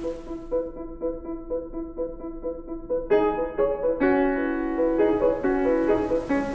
Thank you.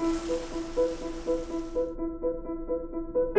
Thank you.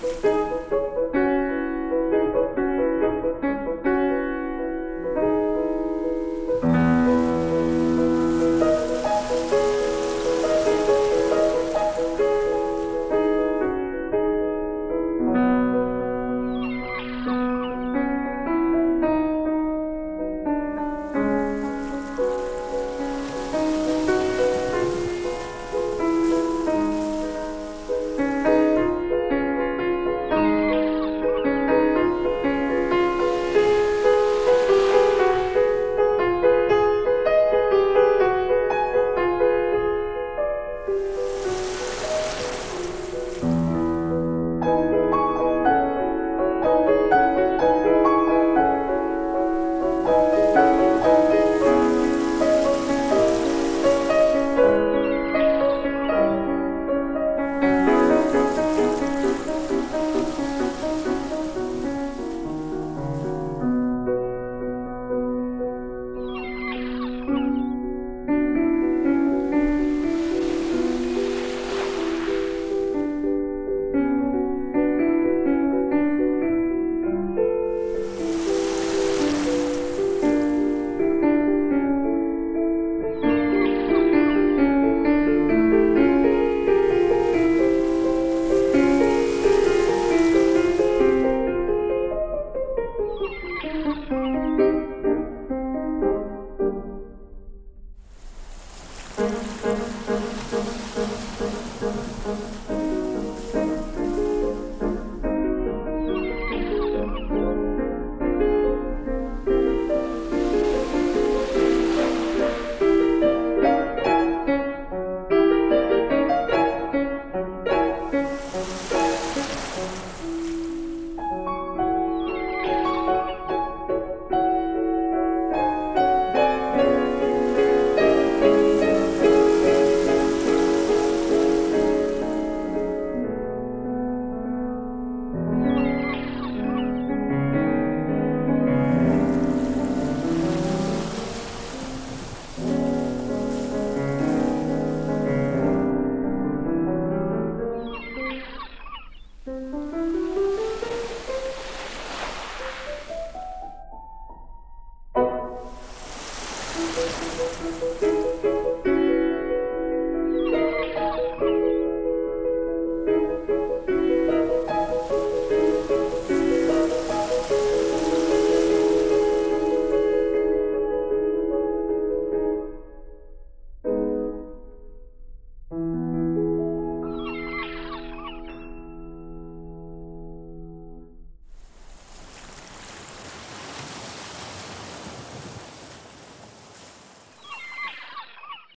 Música